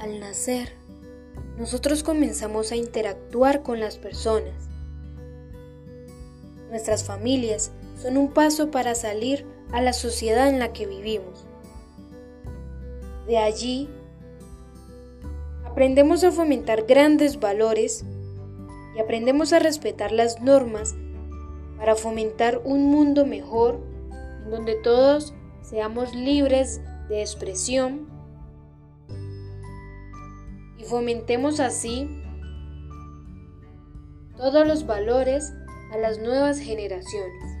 Al nacer, nosotros comenzamos a interactuar con las personas. Nuestras familias son un paso para salir a la sociedad en la que vivimos. De allí, aprendemos a fomentar grandes valores y aprendemos a respetar las normas para fomentar un mundo mejor en donde todos seamos libres de expresión fomentemos así todos los valores a las nuevas generaciones.